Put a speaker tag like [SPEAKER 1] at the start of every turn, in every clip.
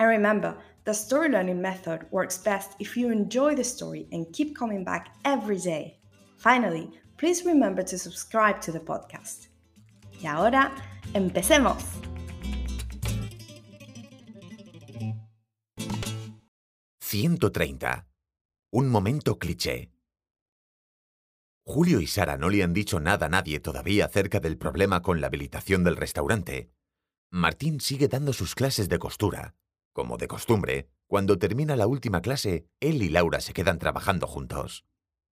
[SPEAKER 1] And remember, the story learning method works best if you enjoy the story and keep coming back every day. Finally, please remember to subscribe to the podcast. Y ahora, empecemos.
[SPEAKER 2] «130. Un momento cliché. Julio y Sara no le han dicho nada a nadie todavía acerca del problema con la habilitación del restaurante. Martín sigue dando sus clases de costura. Como de costumbre, cuando termina la última clase, él y Laura se quedan trabajando juntos.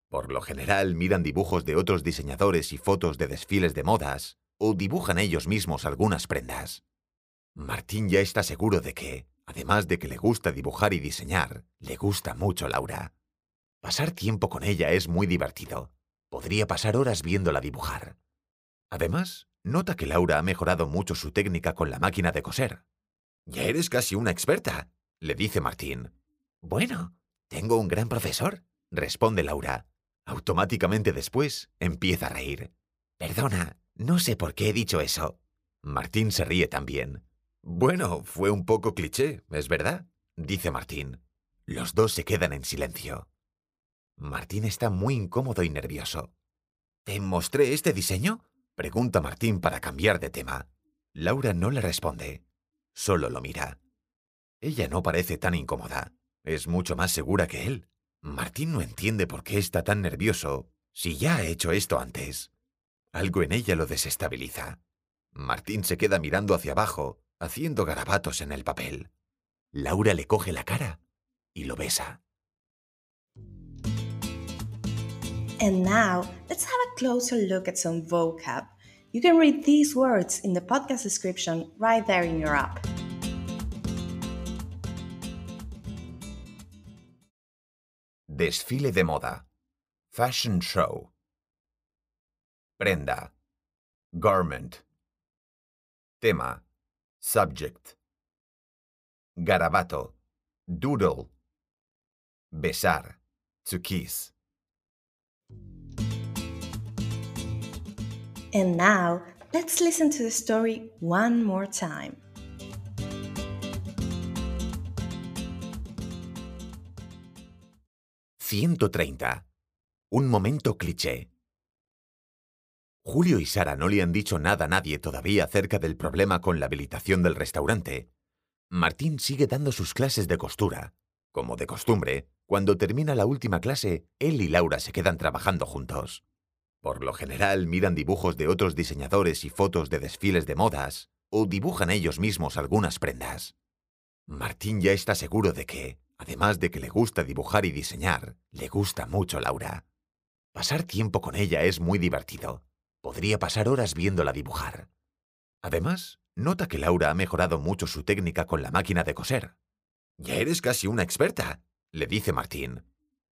[SPEAKER 2] Por lo general miran dibujos de otros diseñadores y fotos de desfiles de modas, o dibujan ellos mismos algunas prendas. Martín ya está seguro de que, además de que le gusta dibujar y diseñar, le gusta mucho Laura. Pasar tiempo con ella es muy divertido. Podría pasar horas viéndola dibujar. Además, nota que Laura ha mejorado mucho su técnica con la máquina de coser. Ya eres casi una experta, le dice Martín. Bueno, tengo un gran profesor, responde Laura. Automáticamente después empieza a reír. Perdona, no sé por qué he dicho eso. Martín se ríe también. Bueno, fue un poco cliché, es verdad, dice Martín. Los dos se quedan en silencio. Martín está muy incómodo y nervioso. ¿Te mostré este diseño? pregunta Martín para cambiar de tema. Laura no le responde. Solo lo mira. Ella no parece tan incómoda. Es mucho más segura que él. Martín no entiende por qué está tan nervioso si ya ha hecho esto antes. Algo en ella lo desestabiliza. Martín se queda mirando hacia abajo, haciendo garabatos en el papel. Laura le coge la cara y lo besa.
[SPEAKER 1] Vocab. You can read these words in the podcast description right there in your app.
[SPEAKER 2] Desfile de moda. Fashion show. Prenda. Garment. Tema. Subject. Garabato. Doodle. Besar. To kiss.
[SPEAKER 1] And now, let's listen to the story one more time.
[SPEAKER 2] «130. Un momento cliché. Julio y Sara no le han dicho nada a nadie todavía acerca del problema con la habilitación del restaurante. Martín sigue dando sus clases de costura. Como de costumbre, cuando termina la última clase, él y Laura se quedan trabajando juntos. Por lo general miran dibujos de otros diseñadores y fotos de desfiles de modas, o dibujan ellos mismos algunas prendas. Martín ya está seguro de que, además de que le gusta dibujar y diseñar, le gusta mucho Laura. Pasar tiempo con ella es muy divertido. Podría pasar horas viéndola dibujar. Además, nota que Laura ha mejorado mucho su técnica con la máquina de coser. Ya eres casi una experta, le dice Martín.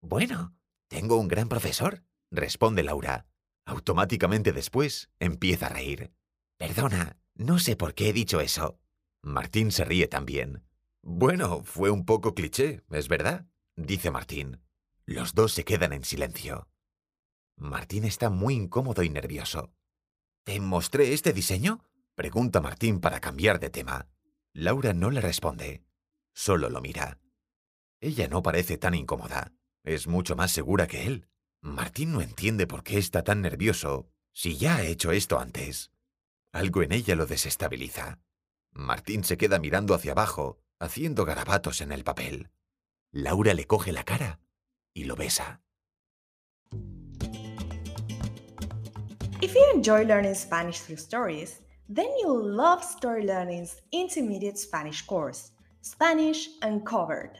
[SPEAKER 2] Bueno, tengo un gran profesor, responde Laura. Automáticamente después empieza a reír. Perdona, no sé por qué he dicho eso. Martín se ríe también. Bueno, fue un poco cliché, es verdad, dice Martín. Los dos se quedan en silencio. Martín está muy incómodo y nervioso. ¿Te mostré este diseño? pregunta Martín para cambiar de tema. Laura no le responde. Solo lo mira. Ella no parece tan incómoda. Es mucho más segura que él. Martín no entiende por qué está tan nervioso si ya ha hecho esto antes. Algo en ella lo desestabiliza. Martín se queda mirando hacia abajo, haciendo garabatos en el papel. Laura le coge la cara y lo besa.
[SPEAKER 1] If you enjoy learning Spanish through stories, then you'll love Story Learning's intermediate Spanish course, Spanish Uncovered.